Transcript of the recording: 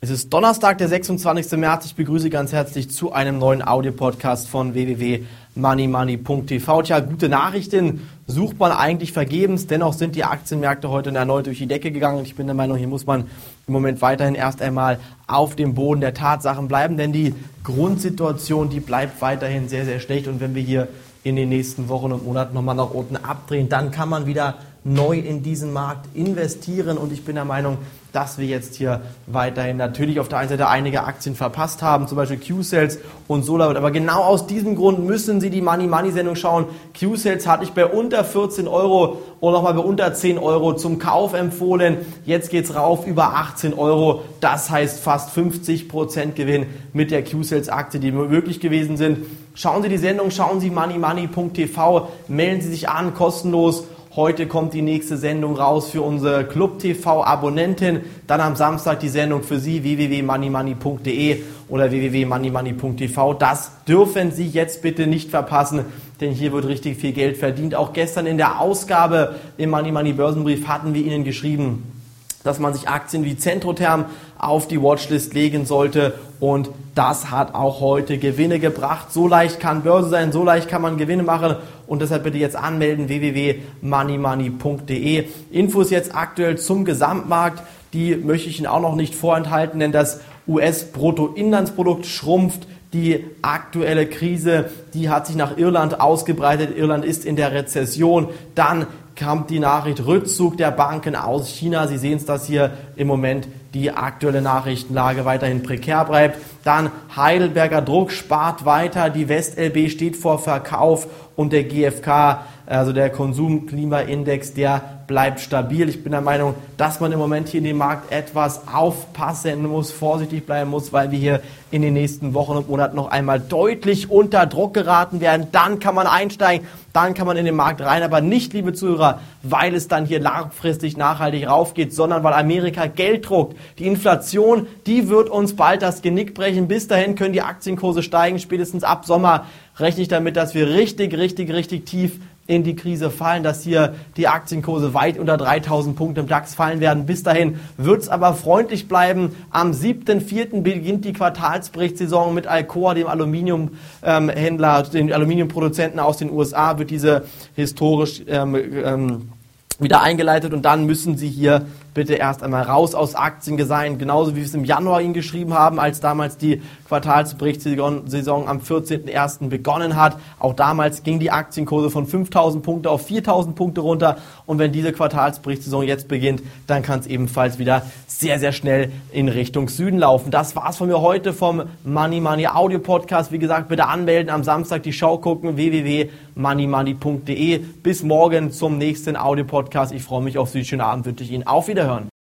Heute ist Donnerstag, der 26. März. Ich begrüße ganz herzlich zu einem neuen Audiopodcast von www.moneymoney.tv. Tja, gute Nachrichten sucht man eigentlich vergebens. Dennoch sind die Aktienmärkte heute erneut durch die Decke gegangen. Ich bin der Meinung, hier muss man im Moment weiterhin erst einmal auf dem Boden der Tatsachen bleiben, denn die Grundsituation, die bleibt weiterhin sehr, sehr schlecht. Und wenn wir hier in den nächsten Wochen und Monaten nochmal nach unten abdrehen, dann kann man wieder neu in diesen Markt investieren. Und ich bin der Meinung, dass wir jetzt hier weiterhin natürlich auf der einen Seite einige Aktien verpasst haben, zum Beispiel Q-Sales und SolarWind. Aber genau aus diesem Grund müssen Sie die Money Money Sendung schauen. Q-Sales hatte ich bei unter 14 Euro und nochmal bei unter 10 Euro zum Kauf empfohlen. Jetzt geht's rauf über 18 Euro. Das heißt fast 50 Prozent Gewinn mit der Q-Sales Aktie, die möglich gewesen sind. Schauen Sie die Sendung, schauen Sie moneymoney.tv, melden Sie sich an, kostenlos Heute kommt die nächste Sendung raus für unsere Club TV Abonnenten. Dann am Samstag die Sendung für Sie www.moneymoney.de oder www.moneymoney.tv. Das dürfen Sie jetzt bitte nicht verpassen, denn hier wird richtig viel Geld verdient. Auch gestern in der Ausgabe im Money Money Börsenbrief hatten wir Ihnen geschrieben, dass man sich Aktien wie Centrotherm auf die Watchlist legen sollte und das hat auch heute Gewinne gebracht. So leicht kann Börse sein, so leicht kann man Gewinne machen und deshalb bitte jetzt anmelden www.moneymoney.de. Infos jetzt aktuell zum Gesamtmarkt, die möchte ich Ihnen auch noch nicht vorenthalten, denn das US-Bruttoinlandsprodukt schrumpft. Die aktuelle Krise, die hat sich nach Irland ausgebreitet. Irland ist in der Rezession. Dann kam die Nachricht Rückzug der Banken aus China. Sie sehen es, dass hier im Moment die aktuelle Nachrichtenlage weiterhin prekär bleibt. Dann Heidelberger Druck spart weiter, die WestLB steht vor Verkauf und der GfK, also der Konsumklimaindex, der bleibt stabil. Ich bin der Meinung, dass man im Moment hier in dem Markt etwas aufpassen muss, vorsichtig bleiben muss, weil wir hier in den nächsten Wochen und Monaten noch einmal deutlich unter Druck geraten werden. Dann kann man einsteigen, dann kann man in den Markt rein, aber nicht, liebe Zuhörer, weil es dann hier langfristig nachhaltig raufgeht, sondern weil Amerika Geld druckt. Die Inflation, die wird uns bald das Genick brechen. Bis dahin können die Aktienkurse steigen, spätestens ab Sommer rechne ich damit, dass wir richtig, richtig, richtig tief in die Krise fallen, dass hier die Aktienkurse weit unter 3000 Punkte im DAX fallen werden. Bis dahin wird es aber freundlich bleiben. Am 7.4. beginnt die Quartalsberichtssaison mit Alcoa, dem Aluminiumhändler, ähm, den Aluminiumproduzenten aus den USA, wird diese historisch ähm, ähm, wieder eingeleitet und dann müssen Sie hier bitte erst einmal raus aus Aktien sein, genauso wie wir es im Januar Ihnen geschrieben haben, als damals die Quartalsberichtssaison am 14.01. begonnen hat. Auch damals ging die Aktienkurse von 5.000 Punkte auf 4.000 Punkte runter und wenn diese Quartalsberichtssaison jetzt beginnt, dann kann es ebenfalls wieder sehr, sehr schnell in Richtung Süden laufen. Das war's von mir heute vom Money Money Audio Podcast. Wie gesagt, bitte anmelden, am Samstag die Show gucken, www.moneymoney.de. Bis morgen zum nächsten Audio Podcast. Ich freue mich auf Sie. Schönen Abend wünsche ich Ihnen. Auf Wiederhören.